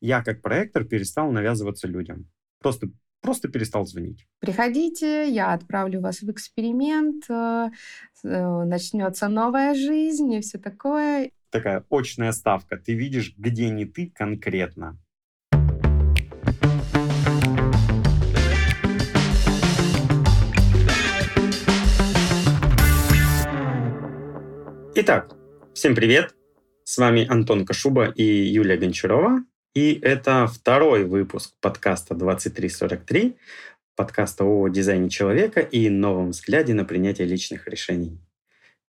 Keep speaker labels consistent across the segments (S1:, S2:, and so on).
S1: я как проектор перестал навязываться людям. Просто просто перестал звонить.
S2: Приходите, я отправлю вас в эксперимент, э, э, начнется новая жизнь и все такое.
S1: Такая очная ставка. Ты видишь, где не ты конкретно. Итак, всем привет! С вами Антон Кашуба и Юлия Гончарова. И это второй выпуск подкаста 2343, подкаста о дизайне человека и новом взгляде на принятие личных решений.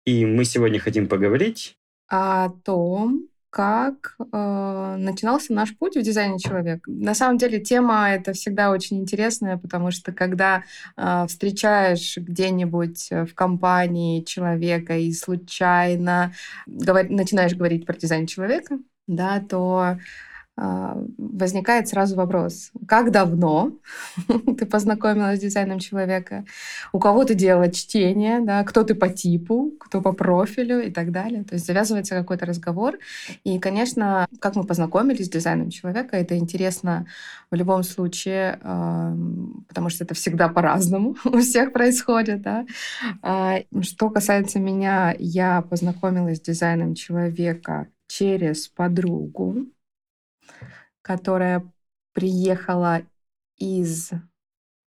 S1: И мы сегодня хотим поговорить
S2: о том, как э, начинался наш путь в дизайне человека. На самом деле тема это всегда очень интересная, потому что когда э, встречаешь где-нибудь в компании человека и случайно говор- начинаешь говорить про дизайн человека, да, то возникает сразу вопрос, как давно ты познакомилась с дизайном человека, у кого ты делала чтение, да, кто ты по типу, кто по профилю и так далее. То есть завязывается какой-то разговор. И, конечно, как мы познакомились с дизайном человека, это интересно в любом случае, потому что это всегда по-разному у всех происходит. Да? А, что касается меня, я познакомилась с дизайном человека через подругу, которая приехала из...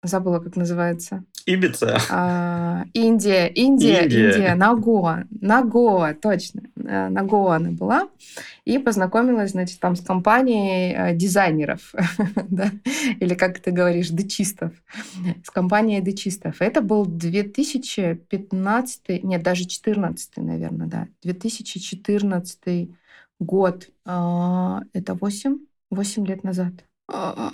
S2: Забыла, как называется.
S1: Ибица.
S2: А, Индия, Индия, Индия, Индия, Нагоа. Нагоа, точно. Э, Нагоа она была. И познакомилась, значит, там с компанией э, дизайнеров. да? Или, как ты говоришь, дечистов. С компанией дечистов. Это был 2015, нет, даже 14, наверное, да. 2014 год. А, это 8 8 лет назад. А,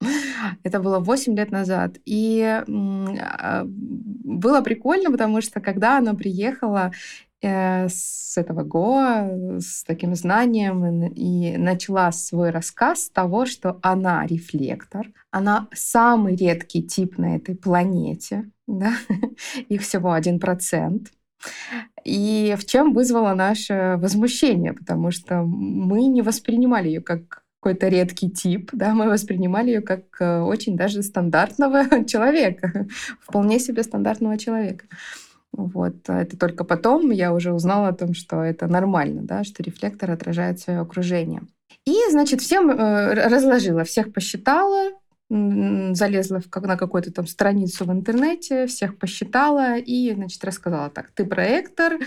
S2: это было 8 лет назад. И а, было прикольно, потому что когда она приехала э, с этого Гоа, с таким знанием, и начала свой рассказ с того, что она рефлектор, она самый редкий тип на этой планете, да? их всего один процент. И в чем вызвало наше возмущение, потому что мы не воспринимали ее как какой-то редкий тип, да, мы воспринимали ее как э, очень даже стандартного человека, вполне себе стандартного человека. Вот. А это только потом я уже узнала о том, что это нормально, да, что рефлектор отражает свое окружение. И, значит, всем э, разложила, всех посчитала, залезла в, как, на какую-то там страницу в интернете, всех посчитала и, значит, рассказала так. Ты проектор,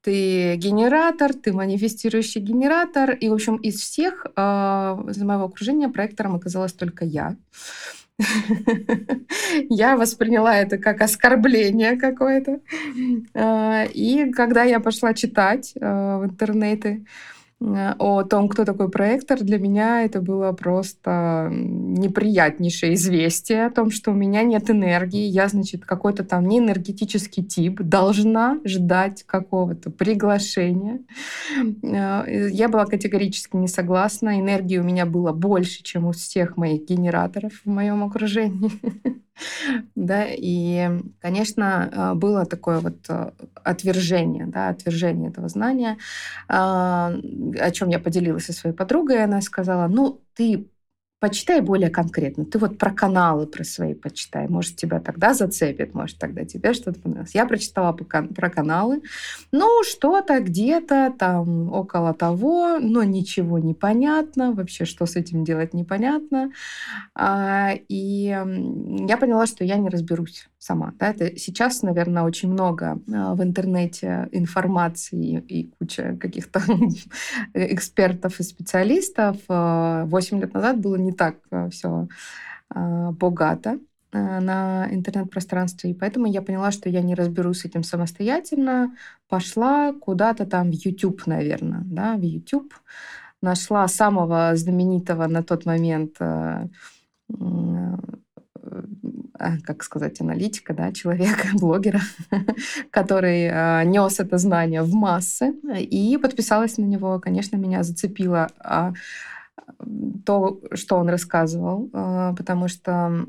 S2: ты генератор, ты манифестирующий генератор. И, в общем, из всех э, из моего окружения проектором оказалась только я. Я восприняла это как оскорбление какое-то. А, и когда я пошла читать э, в интернете, о том, кто такой проектор, для меня это было просто неприятнейшее известие о том, что у меня нет энергии, я, значит, какой-то там неэнергетический тип, должна ждать какого-то приглашения. Э, я была категорически не согласна, энергии у меня было больше, чем у всех моих генераторов в моем окружении. Да, и, конечно, э, было такое вот э, отвержение, да, отвержение этого знания, а, о чем я поделилась со своей подругой. Она сказала, ну, ты почитай более конкретно. Ты вот про каналы про свои почитай. Может, тебя тогда зацепит, может, тогда тебе что-то понравилось. Я прочитала про каналы. Ну, что-то где-то там около того, но ничего не понятно. Вообще, что с этим делать, непонятно. А, и я поняла, что я не разберусь сама. Да? Это сейчас, наверное, очень много а, в интернете информации и куча каких-то экспертов и специалистов. А, восемь лет назад было не так э, все а, богато на интернет-пространстве, и поэтому я поняла, что я не разберусь с этим самостоятельно. Пошла куда-то там в YouTube, наверное, да, в YouTube. Нашла самого знаменитого на тот момент как сказать, аналитика, да, человека, блогера, который э, нес это знание в массы, и подписалась на него. Конечно, меня зацепило а то, что он рассказывал, э, потому что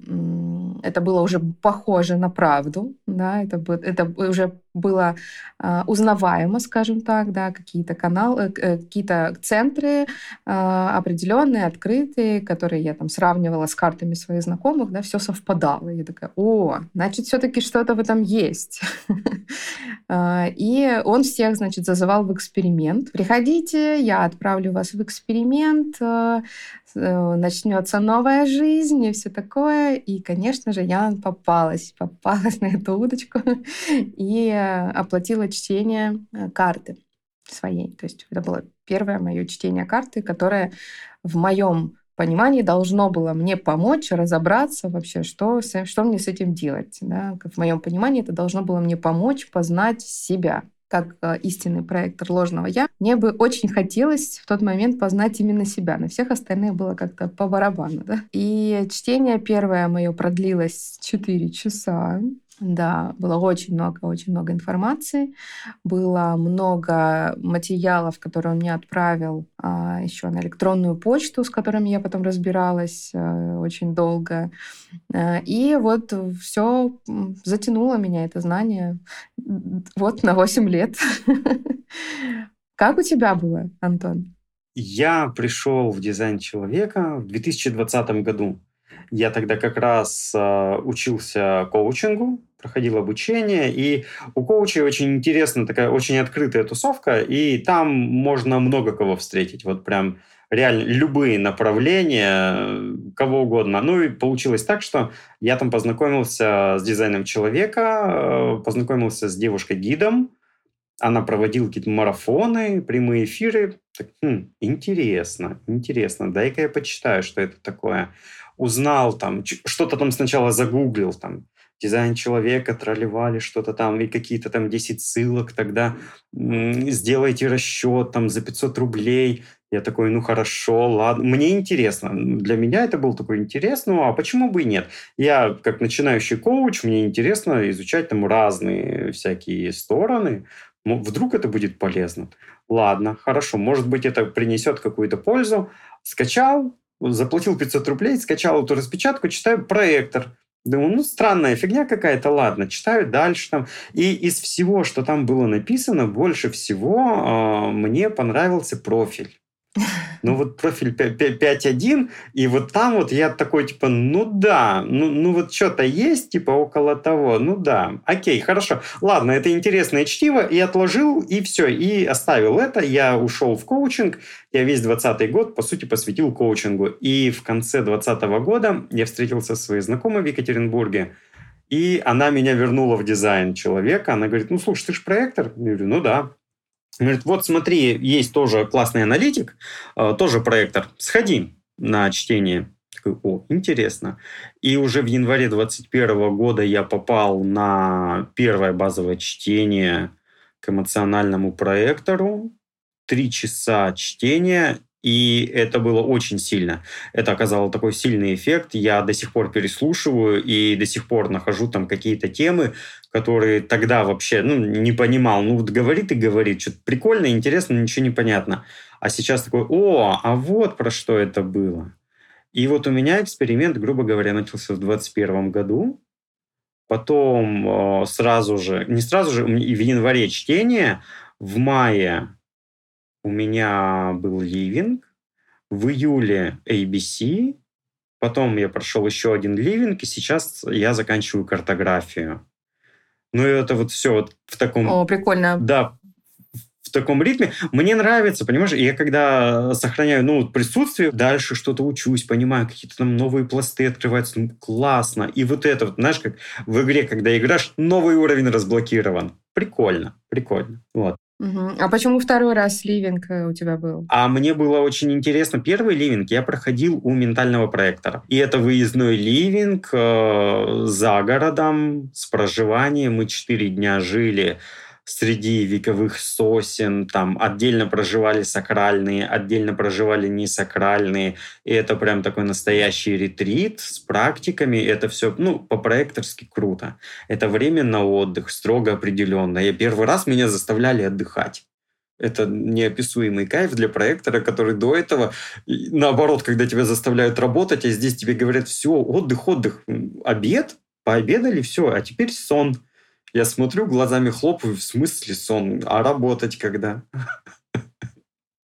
S2: это было уже похоже на правду, да, это, это уже было э, узнаваемо, скажем так, да, какие-то каналы, э, какие-то центры э, определенные, открытые, которые я там сравнивала с картами своих знакомых, да, все совпадало. Я такая, о, значит, все-таки что-то в этом есть. И он всех, значит, зазывал в эксперимент. Приходите, я отправлю вас в эксперимент, начнется новая жизнь и все такое. И, конечно же, я попалась, попалась на эту удочку и оплатила чтение э, карты своей. То есть это было первое мое чтение карты, которое в моем понимании должно было мне помочь разобраться вообще, что, что мне с этим делать. Да? В моем понимании это должно было мне помочь познать себя как э, истинный проектор ложного я, мне бы очень хотелось в тот момент познать именно себя. На всех остальных было как-то по барабану. Да? И чтение первое мое продлилось 4 часа. Да, было очень много, очень много информации. Было много материалов, которые он мне отправил а, еще на электронную почту, с которыми я потом разбиралась а, очень долго. А, и вот все затянуло меня, это знание, вот на 8 лет. Как у тебя было, Антон?
S1: Я пришел в дизайн человека в 2020 году. Я тогда как раз э, учился коучингу, проходил обучение, и у коучей очень интересная такая, очень открытая тусовка, и там можно много кого встретить, вот прям реально любые направления, кого угодно. Ну и получилось так, что я там познакомился с дизайном человека, э, познакомился с девушкой-гидом, она проводила какие-то марафоны, прямые эфиры. Так, хм, интересно, интересно, дай-ка я почитаю, что это такое. Узнал там, что-то там сначала загуглил, там, дизайн человека, тролливали что-то там, и какие-то там 10 ссылок, тогда сделайте расчет там за 500 рублей. Я такой, ну хорошо, ладно. Мне интересно. Для меня это был такой интерес, ну а почему бы и нет? Я как начинающий коуч, мне интересно изучать там разные всякие стороны. Вдруг это будет полезно. Ладно, хорошо, может быть это принесет какую-то пользу. Скачал, заплатил 500 рублей, скачал эту распечатку, читаю проектор Думаю, ну, странная фигня какая-то, ладно, читаю дальше там. И из всего, что там было написано, больше всего э, мне понравился профиль. Ну вот профиль 5.1, и вот там вот я такой, типа, ну да, ну, ну вот что-то есть, типа, около того, ну да, окей, хорошо. Ладно, это интересное чтиво, и отложил, и все, и оставил это, я ушел в коучинг, я весь 20 год, по сути, посвятил коучингу. И в конце 20 года я встретился со своей знакомой в Екатеринбурге, и она меня вернула в дизайн человека. Она говорит, ну, слушай, ты же проектор? Я говорю, ну да. Говорит, вот смотри, есть тоже классный аналитик, э, тоже проектор, сходи на чтение. Такой, о, интересно. И уже в январе 2021 года я попал на первое базовое чтение к эмоциональному проектору. Три часа чтения и это было очень сильно. Это оказало такой сильный эффект. Я до сих пор переслушиваю и до сих пор нахожу там какие-то темы, которые тогда вообще ну, не понимал. Ну вот говорит и говорит, что-то прикольно, интересно, ничего не понятно. А сейчас такой, о, а вот про что это было. И вот у меня эксперимент, грубо говоря, начался в 2021 году. Потом э, сразу же, не сразу же, в январе чтение, в мае у меня был ливинг, в июле ABC, потом я прошел еще один ливинг, и сейчас я заканчиваю картографию. Ну, это вот все вот в таком...
S2: О, прикольно.
S1: Да, в таком ритме. Мне нравится, понимаешь, я когда сохраняю, ну, присутствие, дальше что-то учусь, понимаю, какие-то там новые пласты открываются, ну, классно. И вот это вот, знаешь, как в игре, когда играешь, новый уровень разблокирован. Прикольно, прикольно. Вот.
S2: А почему второй раз ливинг э, у тебя был?
S1: А мне было очень интересно. Первый ливинг я проходил у ментального проектора. И это выездной ливинг э, за городом с проживанием. Мы четыре дня жили среди вековых сосен, там отдельно проживали сакральные, отдельно проживали несакральные, и это прям такой настоящий ретрит с практиками, это все, ну, по-проекторски круто. Это время на отдых, строго определенно. И первый раз меня заставляли отдыхать. Это неописуемый кайф для проектора, который до этого, наоборот, когда тебя заставляют работать, а здесь тебе говорят, все, отдых, отдых, обед, пообедали, все, а теперь сон Я смотрю, глазами хлопаю, в смысле сон? А работать когда?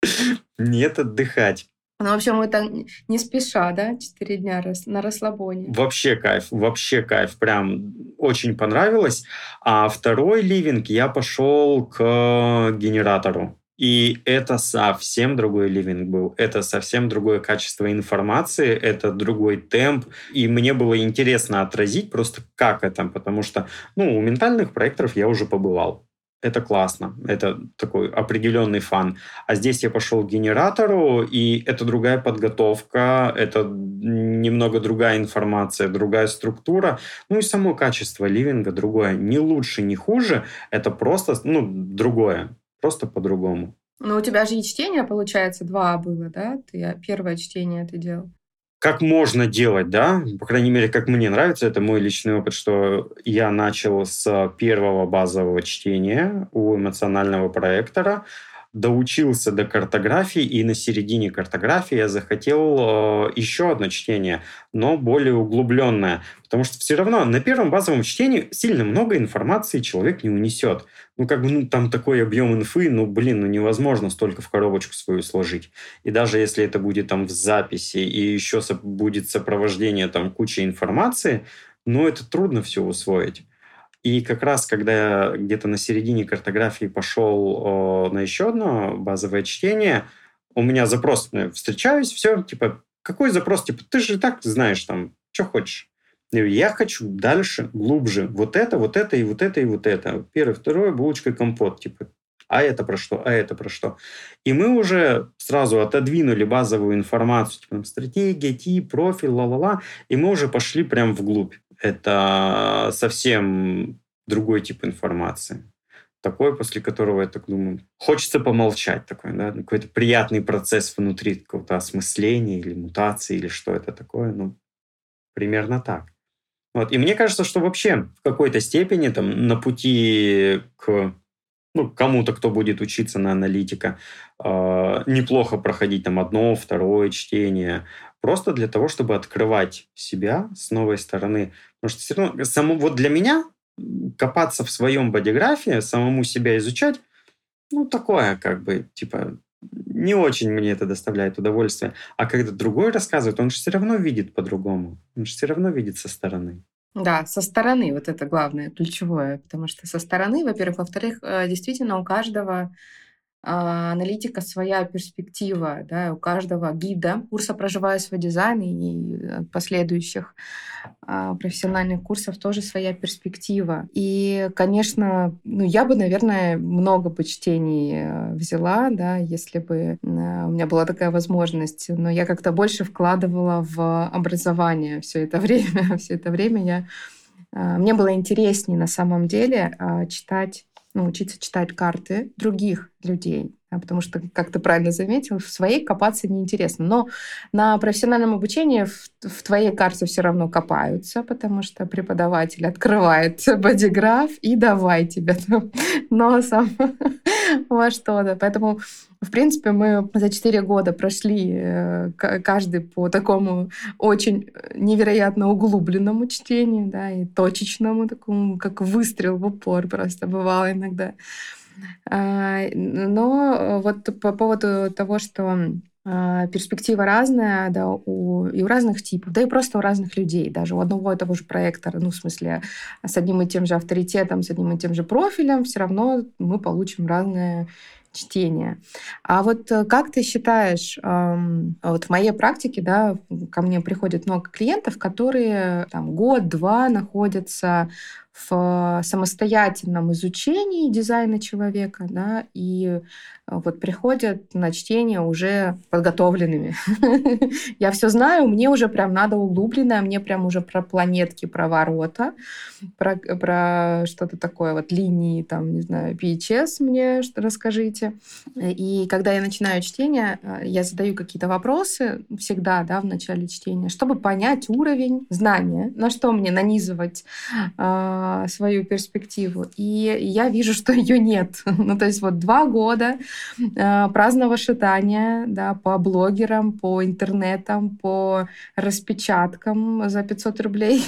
S1: Нет, отдыхать.
S2: Ну, в общем, это не спеша, да, четыре дня на расслабоне.
S1: Вообще кайф, вообще кайф, прям очень понравилось. А второй ливинг я пошел к генератору. И это совсем другой ливинг был. Это совсем другое качество информации, это другой темп. И мне было интересно отразить просто как это, потому что ну, у ментальных проекторов я уже побывал. Это классно, это такой определенный фан. А здесь я пошел к генератору, и это другая подготовка, это немного другая информация, другая структура. Ну и само качество ливинга другое. Не лучше, не хуже, это просто ну, другое просто по-другому.
S2: Но у тебя же и чтение, получается, два было, да? Ты первое чтение ты делал.
S1: Как можно делать, да? По крайней мере, как мне нравится, это мой личный опыт, что я начал с первого базового чтения у эмоционального проектора, доучился до картографии, и на середине картографии я захотел э, еще одно чтение, но более углубленное. Потому что все равно на первом базовом чтении сильно много информации человек не унесет. Ну, как бы, ну, там такой объем инфы, ну, блин, ну, невозможно столько в коробочку свою сложить. И даже если это будет там в записи, и еще будет сопровождение там кучи информации, ну, это трудно все усвоить. И как раз, когда я где-то на середине картографии пошел о, на еще одно базовое чтение, у меня запрос, ну, встречаюсь, все, типа, какой запрос? Типа, ты же и так знаешь там, что хочешь. Я хочу дальше, глубже. Вот это, вот это, и вот это, и вот это. Первое, второе, булочка компот. Типа, а это про что, а это про что. И мы уже сразу отодвинули базовую информацию, типа стратегия, тип, профиль, ла-ла-ла, и мы уже пошли прям вглубь это совсем другой тип информации. Такой, после которого я так думаю, хочется помолчать такой, да, какой-то приятный процесс внутри какого-то осмысления или мутации, или что это такое, ну, примерно так. Вот. И мне кажется, что вообще в какой-то степени там на пути к ну, кому-то, кто будет учиться на аналитика, э, неплохо проходить там одно, второе чтение, просто для того, чтобы открывать себя с новой стороны. Потому что все равно, само, вот для меня копаться в своем бодиграфе, самому себя изучать, ну, такое как бы, типа, не очень мне это доставляет удовольствие. А когда другой рассказывает, он же все равно видит по-другому. Он же все равно видит со стороны.
S2: Да, со стороны вот это главное, ключевое, потому что со стороны, во-первых, во-вторых, э, действительно у каждого аналитика своя перспектива, да, у каждого гида курса «Проживая свой дизайн» и э, последующих а, профессиональных курсов тоже своя перспектива. И, конечно, ну, я бы, наверное, много бы чтений э, взяла, да, если бы у меня была такая возможность. Но я как-то больше вкладывала в образование все это время. Все это время я а, мне было интереснее на самом деле читать научиться читать карты других людей. Потому что, как ты правильно заметил, в своей копаться неинтересно. Но на профессиональном обучении в, в твоей карте все равно копаются, потому что преподаватель открывает бодиграф и давай тебя там носом во что-то. Поэтому, в принципе, мы за четыре года прошли э, каждый по такому очень невероятно углубленному чтению, да, и точечному такому, как выстрел в упор просто бывало иногда. А, но вот по поводу того, что а, перспектива разная, да, у, и у разных типов, да и просто у разных людей, даже у одного и того же проектора, ну, в смысле, с одним и тем же авторитетом, с одним и тем же профилем, все равно мы получим разное чтение. А вот э, как ты считаешь, вот в моей практике, да, ко мне приходит много клиентов, которые там год-два находятся в самостоятельном изучении дизайна человека, да, и э, вот приходят на чтение уже подготовленными. Я все знаю, мне уже прям надо углубленное, мне прям уже про планетки, про ворота, про, про что-то такое, вот линии, там, не знаю, PHS мне что расскажите. И когда я начинаю чтение, э, я задаю какие-то вопросы всегда, да, в начале чтения, чтобы понять уровень знания, на что мне нанизывать э, свою перспективу. И я вижу, что ее нет. ну, то есть вот два года э, праздного шатания да, по блогерам, по интернетам, по распечаткам за 500 рублей,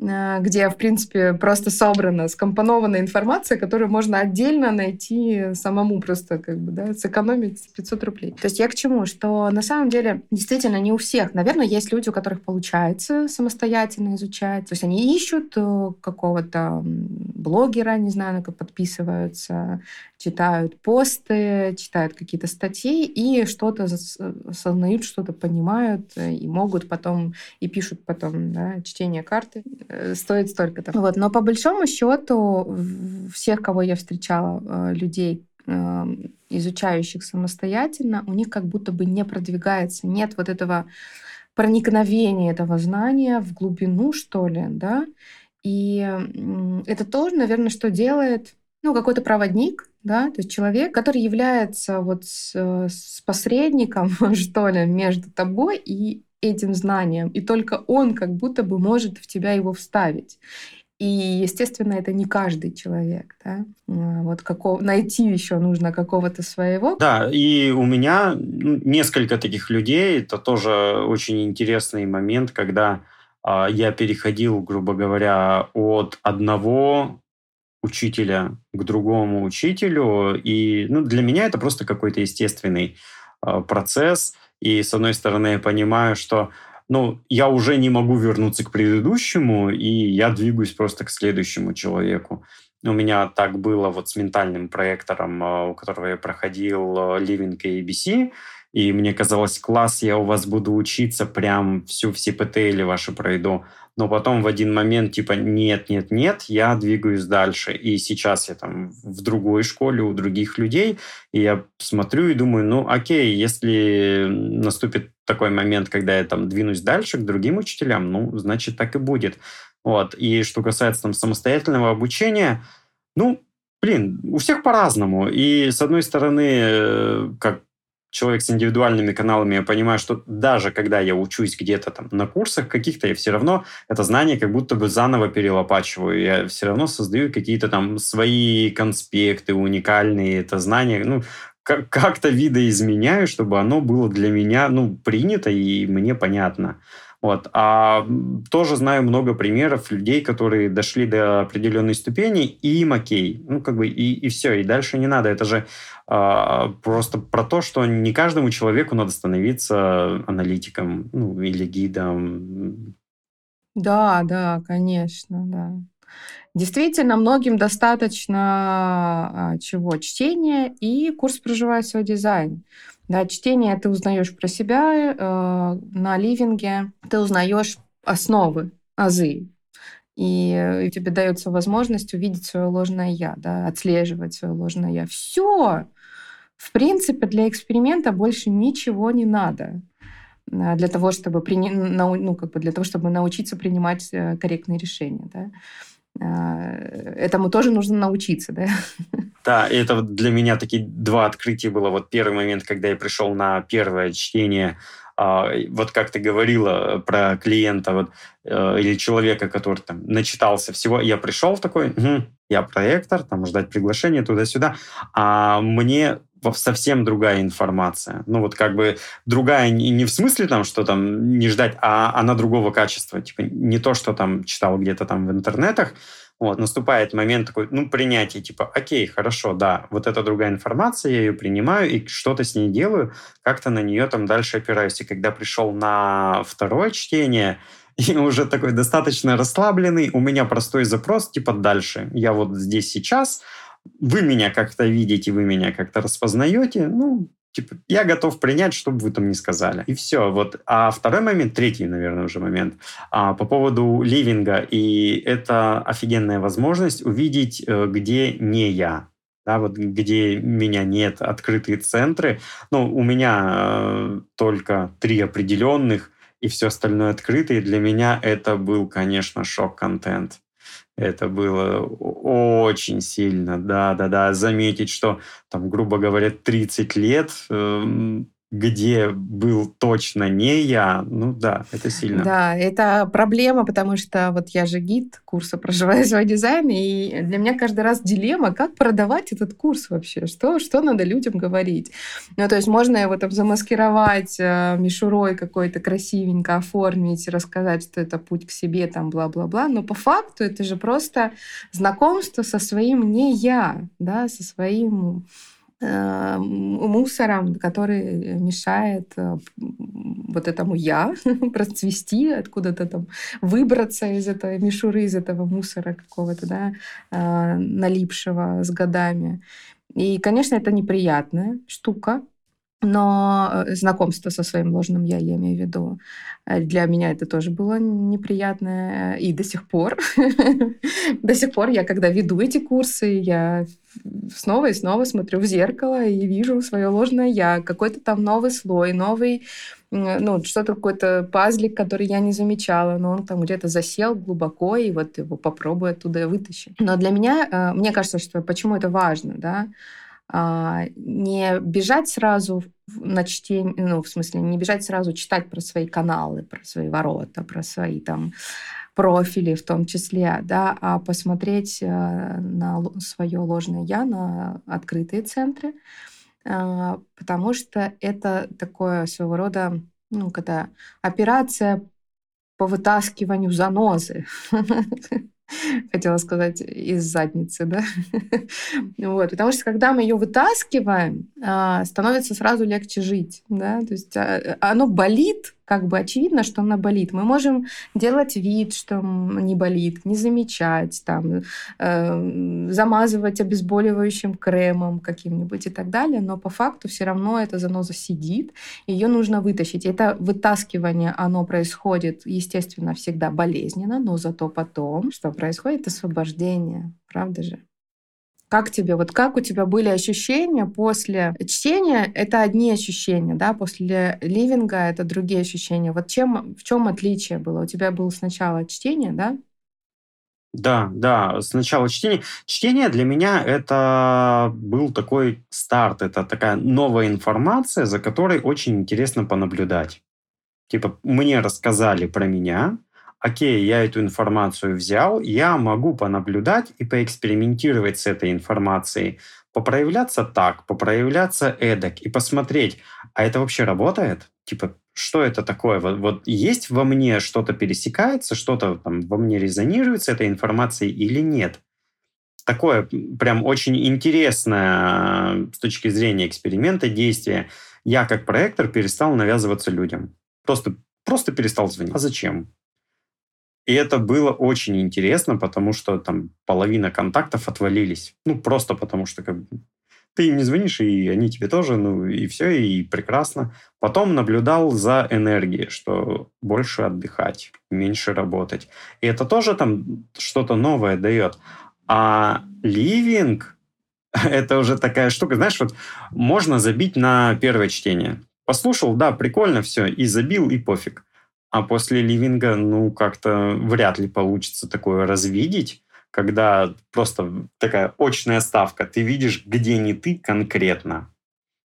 S2: э, где, в принципе, просто собрана, скомпонована информация, которую можно отдельно найти самому просто, как бы, да, сэкономить 500 рублей. То есть я к чему? Что на самом деле действительно не у всех. Наверное, есть люди, у которых получается самостоятельно изучать. То есть они ищут э, какого-то блогера, не знаю, на подписываются, читают посты, читают какие-то статьи и что-то осознают, что-то понимают э, и могут потом, и пишут потом, да, чтение карты э, стоит столько-то. Вот. Но по большому счету всех, кого я встречала, людей, изучающих самостоятельно, у них как будто бы не продвигается, нет вот этого проникновения этого знания в глубину, что ли, да, и это тоже, наверное, что делает ну, какой-то проводник, да, то есть человек, который является вот с, с посредником, что ли, между тобой и этим знанием, и только он как будто бы может в тебя его вставить. И, естественно, это не каждый человек, да. А, вот какого, найти еще нужно какого-то своего.
S1: Да, и у меня ну, несколько таких людей. Это тоже очень интересный момент, когда э, я переходил, грубо говоря, от одного учителя к другому учителю. И ну, для меня это просто какой-то естественный э, процесс. И, с одной стороны, я понимаю, что ну, я уже не могу вернуться к предыдущему, и я двигаюсь просто к следующему человеку. У меня так было вот с ментальным проектором, э, у которого я проходил Living ABC, и мне казалось, класс, я у вас буду учиться прям всю все ПТЛ ваши пройду но потом в один момент типа нет, нет, нет, я двигаюсь дальше. И сейчас я там в другой школе у других людей, и я смотрю и думаю, ну окей, если наступит такой момент, когда я там двинусь дальше к другим учителям, ну, значит, так и будет. Вот. И что касается там самостоятельного обучения, ну, блин, у всех по-разному. И с одной стороны, э, как человек с индивидуальными каналами, я понимаю, что даже когда я учусь где-то там на курсах каких-то, я все равно это знание как будто бы заново перелопачиваю. Я все равно создаю какие-то там свои конспекты уникальные, это знание, ну, как-то видоизменяю, чтобы оно было для меня, ну, принято и мне понятно. Вот. А тоже знаю много примеров людей, которые дошли до определенной ступени, и им окей. Ну, как бы, и, и все, и дальше не надо. Это же а, просто про то, что не каждому человеку надо становиться аналитиком ну, или гидом.
S2: Да, да, конечно, да. Действительно, многим достаточно а, чего? Чтения и курс «Проживай свой дизайн». Да, чтение ты узнаешь про себя, э, на ливинге ты узнаешь основы, азы. И тебе дается возможность увидеть свое ложное я, да, отслеживать свое ложное я. Все. В принципе, для эксперимента больше ничего не надо э, для того, чтобы, при... ну, как бы для того, чтобы научиться принимать э, корректные решения. Да. Э, этому тоже нужно научиться, да?
S1: Да, это для меня такие два открытия было. Вот первый момент, когда я пришел на первое чтение, а, вот как ты говорила про клиента вот, э, или человека, который там начитался всего, я пришел такой, угу, я проектор, там ждать приглашения туда-сюда, а мне совсем другая информация. Ну вот как бы другая не в смысле там, что там не ждать, а она другого качества. Типа не то, что там читал где-то там в интернетах. Вот, наступает момент такой, ну, принятия, типа, окей, хорошо, да, вот это другая информация, я ее принимаю и что-то с ней делаю, как-то на нее там дальше опираюсь. И когда пришел на второе чтение, и уже такой достаточно расслабленный, у меня простой запрос, типа, дальше. Я вот здесь сейчас, вы меня как-то видите, вы меня как-то распознаете, ну, типа, я готов принять, что бы вы там ни сказали. И все. Вот. А второй момент, третий, наверное, уже момент, а, по поводу ливинга. И это офигенная возможность увидеть, э, где не я. Да, вот где меня нет, открытые центры. Ну, у меня э, только три определенных, и все остальное открытое. И для меня это был, конечно, шок-контент. Это было очень сильно, да-да-да. Заметить, что там, грубо говоря, 30 лет э, где был точно не я, ну да, это сильно.
S2: Да, это проблема, потому что вот я же гид курса «Проживая свой дизайн», и для меня каждый раз дилемма, как продавать этот курс вообще, что, что надо людям говорить. Ну, то есть можно его там замаскировать э, мишурой какой-то красивенько оформить, рассказать, что это путь к себе, там, бла-бла-бла, но по факту это же просто знакомство со своим не я, да, со своим мусором, который мешает э, вот этому я процвести, откуда-то там выбраться из этой мишуры, из этого мусора какого-то, да, э, налипшего с годами. И, конечно, это неприятная штука, но знакомство со своим ложным я, я имею в виду, для меня это тоже было неприятно. И до сих пор, до сих пор я, когда веду эти курсы, я снова и снова смотрю в зеркало и вижу свое ложное я, какой-то там новый слой, новый, ну, что-то какой-то пазлик, который я не замечала, но он там где-то засел глубоко, и вот его попробую оттуда вытащить. Но для меня, э, мне кажется, что почему это важно, да, не бежать сразу на чтение, ну, в смысле, не бежать сразу читать про свои каналы, про свои ворота, про свои там профили в том числе, да, а посмотреть э, на свое ложное я, на открытые центры, а, потому что это такое своего рода, ну, когда операция по вытаскиванию занозы. хотела сказать, из задницы, да. вот, потому что когда мы ее вытаскиваем, а, становится сразу легче жить, да, то есть а, оно болит, как бы очевидно, что она болит. Мы можем делать вид, что не болит, не замечать, там, э, замазывать обезболивающим кремом каким-нибудь и так далее, но по факту все равно эта заноза сидит, ее нужно вытащить. Это вытаскивание, оно происходит, естественно, всегда болезненно, но зато потом, что происходит, освобождение, правда же? Как тебе, вот как у тебя были ощущения после чтения? Это одни ощущения, да, после ливинга это другие ощущения. Вот чем, в чем отличие было? У тебя было сначала чтение, да?
S1: Да, да, сначала чтение. Чтение для меня это был такой старт, это такая новая информация, за которой очень интересно понаблюдать. Типа, мне рассказали про меня, окей, я эту информацию взял, я могу понаблюдать и поэкспериментировать с этой информацией, попроявляться так, попроявляться эдак и посмотреть, а это вообще работает? Типа, что это такое? Вот, вот есть во мне что-то пересекается, что-то там во мне резонирует с этой информацией или нет? Такое прям очень интересное с точки зрения эксперимента действие. Я как проектор перестал навязываться людям. Просто, просто перестал звонить. А зачем? И это было очень интересно, потому что там половина контактов отвалились. Ну, просто потому что как бы, ты им не звонишь, и они тебе тоже, ну, и все, и прекрасно. Потом наблюдал за энергией, что больше отдыхать, меньше работать. И это тоже там что-то новое дает. А ливинг — это уже такая штука, знаешь, вот можно забить на первое чтение. Послушал, да, прикольно все, и забил, и пофиг. А после ливинга, ну, как-то вряд ли получится такое развидеть, когда просто такая очная ставка. Ты видишь, где не ты конкретно.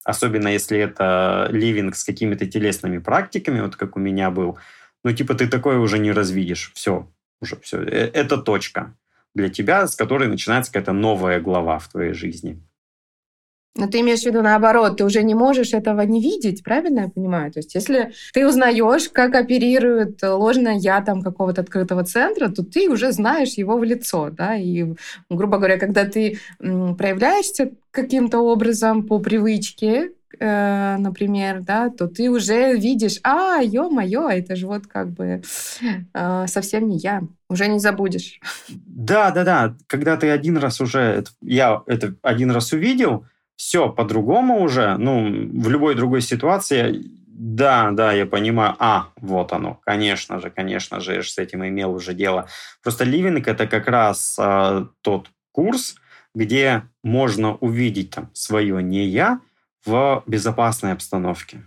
S1: Особенно если это ливинг с какими-то телесными практиками, вот как у меня был. Ну, типа, ты такое уже не развидишь. Все, уже все. Э, это точка для тебя, с которой начинается какая-то новая глава в твоей жизни.
S2: Но ты имеешь в виду наоборот, ты уже не можешь этого не видеть, правильно я понимаю? То есть если ты узнаешь, как оперирует ложное я там какого-то открытого центра, то ты уже знаешь его в лицо, да, и, грубо говоря, когда ты проявляешься каким-то образом по привычке, э, например, да, то ты уже видишь, а, ё-моё, это же вот как бы э, совсем не я, уже не забудешь.
S1: Да, да, да, когда ты один раз уже, я это один раз увидел, все по-другому уже, ну, в любой другой ситуации, да, да, я понимаю, а, вот оно, конечно же, конечно же, я же с этим имел уже дело. Просто ливинг это как раз э, тот курс, где можно увидеть там свое не я в безопасной обстановке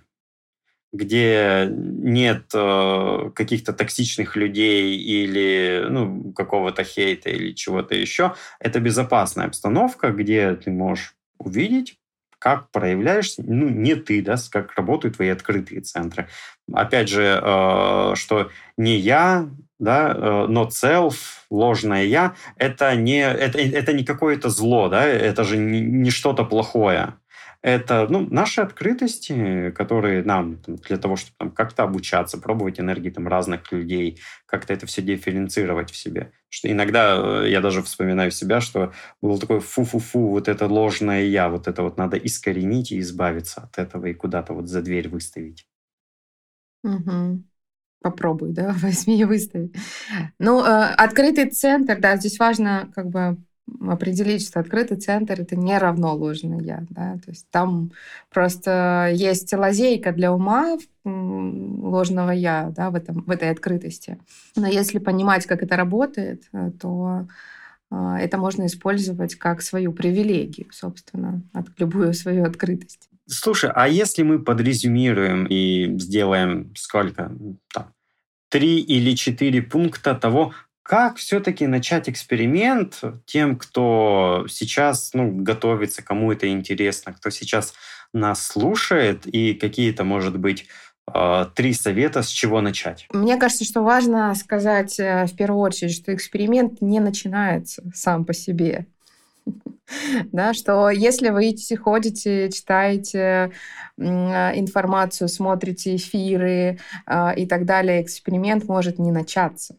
S1: где нет э, каких-то токсичных людей или ну, какого-то хейта или чего-то еще. Это безопасная обстановка, где ты можешь увидеть, как проявляешься, ну, не ты, да, как работают твои открытые центры. Опять же, э, что не я, да, э, not self, ложное я, это не, это, это не какое-то зло, да, это же не, не что-то плохое это ну, наши открытости, которые нам там, для того, чтобы там, как-то обучаться, пробовать энергии там, разных людей, как-то это все дифференцировать в себе. Что иногда э, я даже вспоминаю себя, что был такой фу-фу-фу, вот это ложное я, вот это вот надо искоренить и избавиться от этого и куда-то вот за дверь выставить.
S2: Угу. Попробуй, да, возьми и выстави. Ну, э, открытый центр, да, здесь важно как бы определить, что открытый центр это не равно ложное я. Да? То есть там просто есть лазейка для ума ложного я да, в, этом, в этой открытости. Но если понимать, как это работает, э, то э, это можно использовать как свою привилегию, собственно, от любую свою открытость.
S1: Слушай, а если мы подрезюмируем и сделаем сколько там, три или четыре пункта того, как все-таки начать эксперимент тем, кто сейчас ну, готовится, кому это интересно, кто сейчас нас слушает, и какие-то, может быть, а, три совета, с чего начать?
S2: Мне кажется, что важно сказать э, в первую очередь, что эксперимент не начинается сам по себе. Да, что если вы ходите, читаете информацию, смотрите эфиры а, и так далее, эксперимент может не начаться.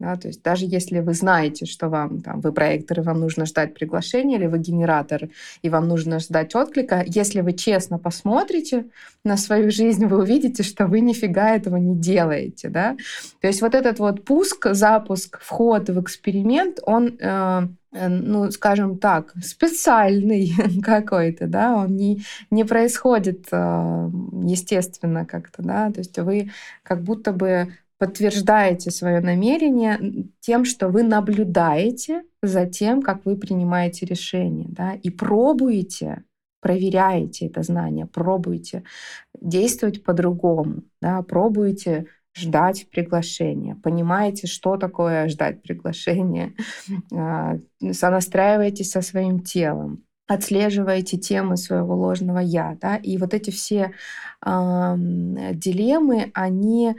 S2: Да, то есть даже если вы знаете, что вам, там, вы проектор, и вам нужно ждать приглашения, или вы генератор, и вам нужно ждать отклика, если вы честно посмотрите на свою жизнь, вы увидите, что вы нифига этого не делаете. Да? То есть вот этот вот пуск, запуск, вход в эксперимент, он э, э ну, скажем так, специальный какой-то, да, он не, не происходит э, естественно как-то, да, то есть вы как будто бы подтверждаете свое намерение тем, что вы наблюдаете за тем, как вы принимаете решение, да, и пробуете, проверяете это знание, пробуете действовать по-другому, да, пробуете ждать приглашения, понимаете, что такое ждать приглашения, а, сонастраиваетесь со своим телом, отслеживаете темы своего ложного я, да, и вот эти все э, дилеммы, они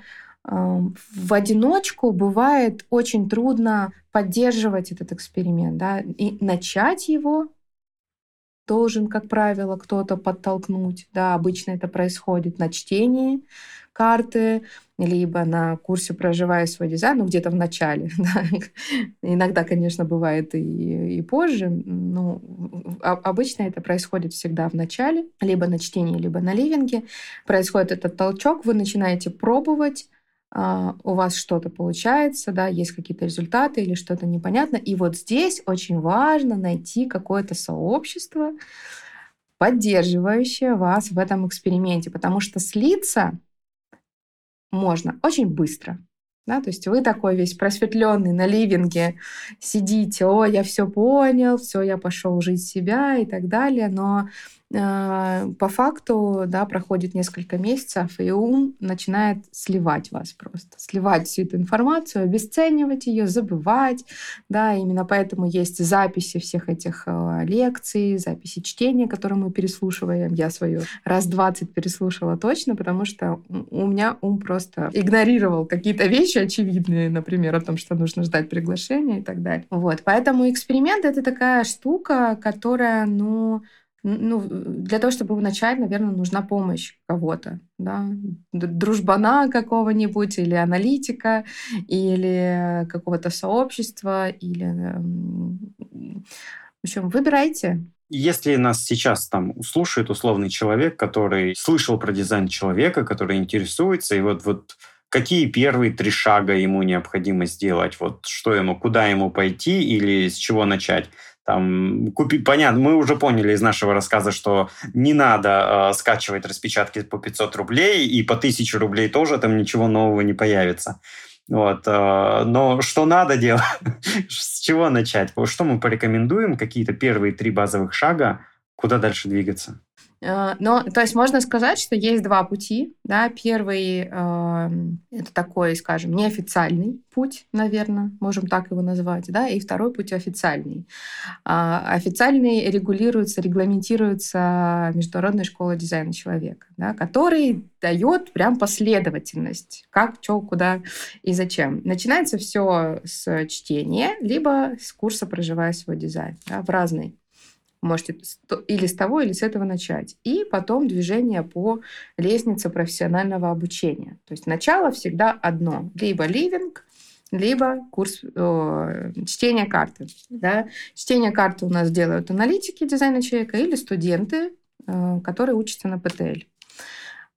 S2: в одиночку бывает очень трудно поддерживать этот эксперимент, да, и начать его должен, как правило, кто-то подтолкнуть, да, обычно это происходит на чтении карты, либо на курсе «Проживая свой дизайн», ну, где-то в начале. Да. Иногда, конечно, бывает и, и позже, но обычно это происходит всегда в начале, либо на чтении, либо на ливинге. Происходит этот толчок, вы начинаете пробовать, а, у вас что-то получается, да, есть какие-то результаты или что-то непонятно. И вот здесь очень важно найти какое-то сообщество, поддерживающее вас в этом эксперименте, потому что слиться можно очень быстро. Да, то есть вы такой весь просветленный на ливинге сидите, о, я все понял, все, я пошел жить себя и так далее, но а, по факту, да, проходит несколько месяцев, и ум начинает сливать вас просто, сливать всю эту информацию, обесценивать ее, забывать, да, именно поэтому есть записи всех этих э, лекций, записи чтения, которые мы переслушиваем. Я свою раз 20 переслушала точно, потому что у меня ум просто игнорировал какие-то вещи очевидные, например, о том, что нужно ждать приглашения и так далее. Вот, поэтому эксперимент — это такая штука, которая, ну, ну, для того, чтобы начать, наверное, нужна помощь кого-то, да, дружбана какого-нибудь, или аналитика, или какого-то сообщества, или... В общем, выбирайте.
S1: Если нас сейчас там слушает условный человек, который слышал про дизайн человека, который интересуется, и вот, вот какие первые три шага ему необходимо сделать, вот что ему, куда ему пойти или с чего начать, там, купи, понятно, мы уже поняли из нашего рассказа, что не надо э, скачивать распечатки по 500 рублей, и по 1000 рублей тоже там ничего нового не появится. Вот, э, но что надо делать? С чего начать? Что мы порекомендуем? Какие-то первые три базовых шага, куда дальше двигаться?
S2: Э, но, то есть можно сказать, что есть два пути. Да? Первый э, это такой, скажем, неофициальный путь, наверное, можем так его назвать, да, и второй путь официальный. Э, официальный регулируется, регламентируется Международной школой дизайна человека, да, который дает прям последовательность, как, что, куда и зачем. Начинается все с чтения, либо с курса «Проживая свой дизайн» да, в разный можете или с того, или с этого начать. И потом движение по лестнице профессионального обучения. То есть начало всегда одно. Либо ливинг, либо курс э, чтения карты. Да? Чтение карты у нас делают аналитики дизайна человека или студенты, э, которые учатся на ПТЛ.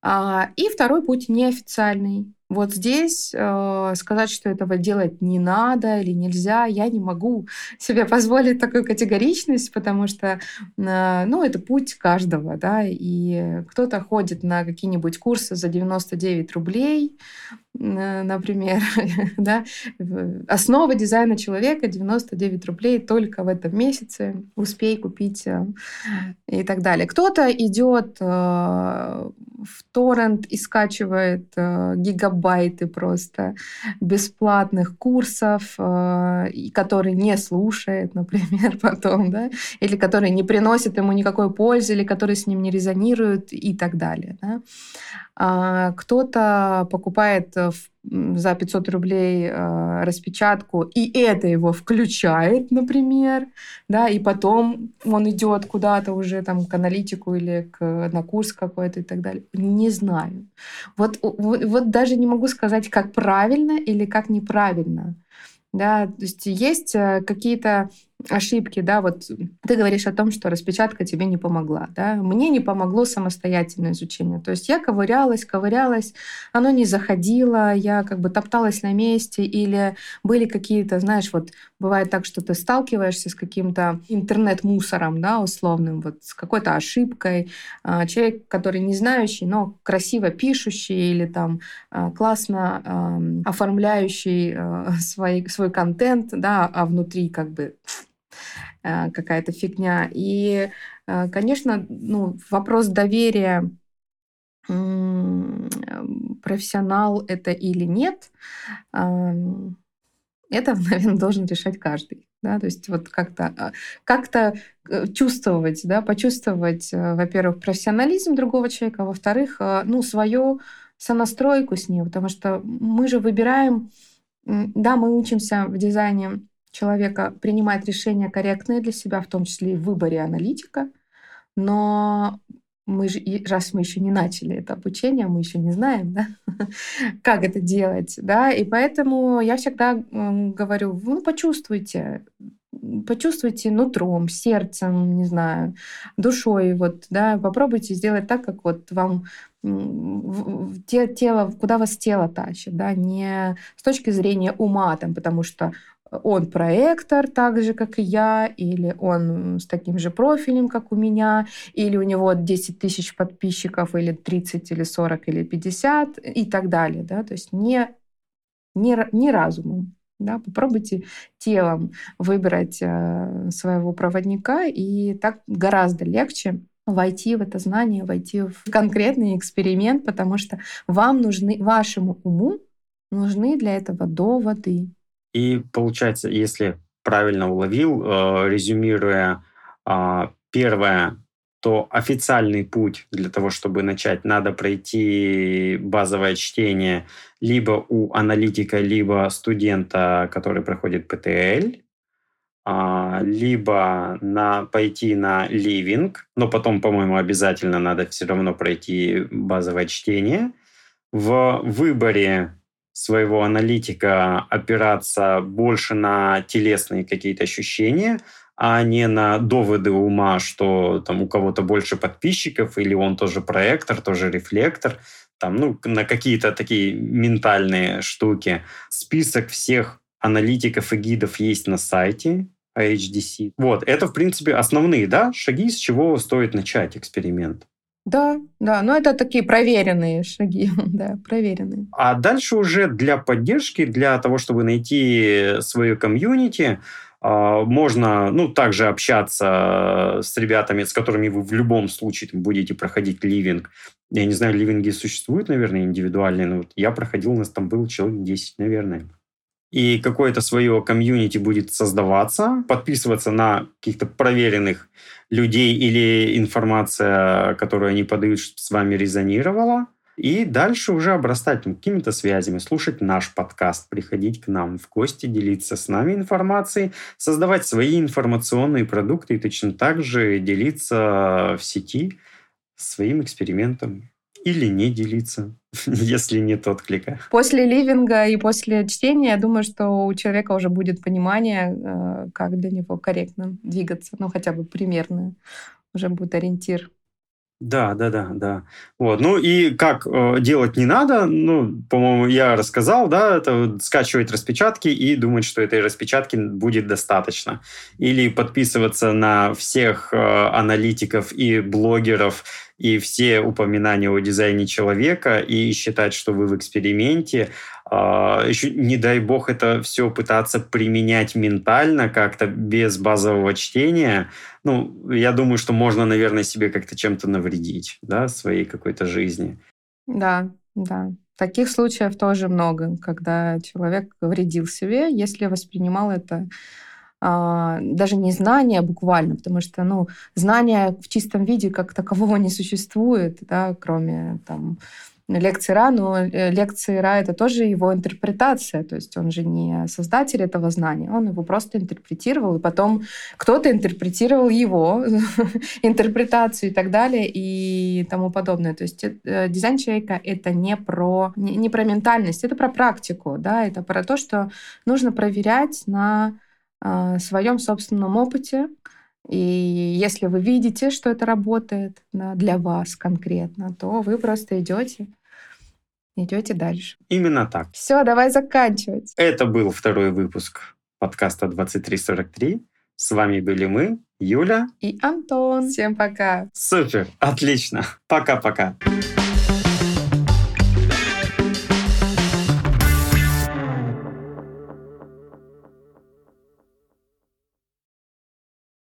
S2: А, и второй путь неофициальный. Вот здесь э, сказать, что этого делать не надо или нельзя, я не могу себе позволить такую категоричность, потому что, э, ну, это путь каждого, да, и кто-то ходит на какие-нибудь курсы за 99 рублей, э, например, да, основа дизайна человека 99 рублей только в этом месяце, успей купить э, и так далее. Кто-то идет э, в торрент и скачивает э, гигабайт гигабайты просто бесплатных курсов, э, которые не слушает, например, потом, да, или которые не приносят ему никакой пользы, или которые с ним не резонируют и так далее. Да. А кто-то покупает за 500 рублей э, распечатку, и это его включает, например, да, и потом он идет куда-то уже там к аналитику или к, на курс какой-то и так далее. Не знаю. Вот, вот, вот даже не могу сказать, как правильно или как неправильно. Да, то есть есть э, какие-то ошибки, да, вот ты говоришь о том, что распечатка тебе не помогла, да, мне не помогло самостоятельное изучение, то есть я ковырялась, ковырялась, оно не заходило, я как бы топталась на месте, или были какие-то, знаешь, вот бывает так, что ты сталкиваешься с каким-то интернет-мусором, да, условным, вот с какой-то ошибкой, а, человек, который не знающий, но красиво пишущий или там а, классно оформляющий а, свой, свой контент, да, а внутри как бы Э, какая-то фигня. И, э, конечно, ну, вопрос доверия профессионал это или нет, это, наверное, должен решать каждый. Да, то есть вот как-то а, как э, чувствовать, да, почувствовать, во-первых, профессионализм другого человека, а во-вторых, ну, свою сонастройку с ним, потому что мы же выбираем, да, мы учимся в дизайне человека принимать решения корректные для себя, в том числе и в выборе аналитика. Но мы же, раз мы еще не начали это обучение, мы еще не знаем, да, как это делать, да, и поэтому я всегда говорю, ну, почувствуйте, почувствуйте нутром, сердцем, не знаю, душой, вот, да, попробуйте сделать так, как вот вам те, тело, куда вас тело тащит, да, не с точки зрения ума, там, потому что он проектор так же, как и я, или он с таким же профилем, как у меня, или у него 10 тысяч подписчиков, или 30, или 40, или 50, и так далее. Да? То есть не, не, не разумом. Да? Попробуйте телом выбрать э, своего проводника, и так гораздо легче войти в это знание, войти в конкретный эксперимент, потому что вам нужны, вашему уму нужны для этого доводы.
S1: И получается, если правильно уловил, э, резюмируя, э, первое, то официальный путь для того, чтобы начать, надо пройти базовое чтение либо у аналитика, либо студента, который проходит ПТЛ, а, либо на, пойти на ливинг, но потом, по-моему, обязательно надо все равно пройти базовое чтение. В выборе своего аналитика опираться больше на телесные какие-то ощущения, а не на доводы ума, что там у кого-то больше подписчиков, или он тоже проектор, тоже рефлектор, там, ну, на какие-то такие ментальные штуки. Список всех аналитиков и гидов есть на сайте HDC. Вот, это, в принципе, основные, да, шаги, с чего стоит начать эксперимент.
S2: Да, да, но это такие проверенные шаги, да, проверенные.
S1: А дальше уже для поддержки, для того, чтобы найти свое комьюнити, А, можно, ну, также общаться с ребятами, с которыми вы в любом случае будете проходить ливинг. Я не знаю, ливинги существуют, наверное, индивидуальные, но вот я проходил, у нас там был человек 10, наверное. И какое-то свое комьюнити будет создаваться, подписываться на каких-то проверенных людей или информация, которую они подают, чтобы с вами резонировала. И дальше уже обрастать какими-то связями, слушать наш подкаст, приходить к нам в гости, делиться с нами информацией, создавать свои информационные продукты и точно так же делиться в сети своим экспериментом или не делиться, если нет отклика.
S2: После ливинга и после чтения, я думаю, что у человека уже будет понимание, э, как для него корректно двигаться, ну хотя бы примерно уже будет ориентир.
S1: Да, да, да, да. Вот. Ну и как э, делать не надо, ну, по-моему, я рассказал, да, это скачивать распечатки и думать, что этой распечатки будет достаточно. Или подписываться на всех э, аналитиков и блогеров и все упоминания о дизайне человека и считать, что вы в эксперименте, а, еще, не дай бог, это все пытаться применять ментально как-то без базового чтения. Ну, я думаю, что можно, наверное, себе как-то чем-то навредить, да, своей какой-то жизни.
S2: Да, да. Таких случаев тоже много, когда человек вредил себе, если воспринимал это даже не знания буквально, потому что ну, знания в чистом виде как такового не существует, да, кроме там, лекции Ра, но э, лекции Ра — это тоже его интерпретация, то есть он же не создатель этого знания, он его просто интерпретировал, и потом кто-то интерпретировал его интерпретацию и так далее, и тому подобное. То есть э, дизайн человека — это не про, не, не про ментальность, это про практику, да, это про то, что нужно проверять на э, своем собственном опыте, и если вы видите, что это работает да, для вас конкретно, то вы просто идете идете дальше.
S1: Именно так.
S2: Все, давай заканчивать.
S1: Это был второй выпуск подкаста 2343. С вами были мы, Юля
S2: и Антон. Всем пока.
S1: Супер, отлично. Пока-пока.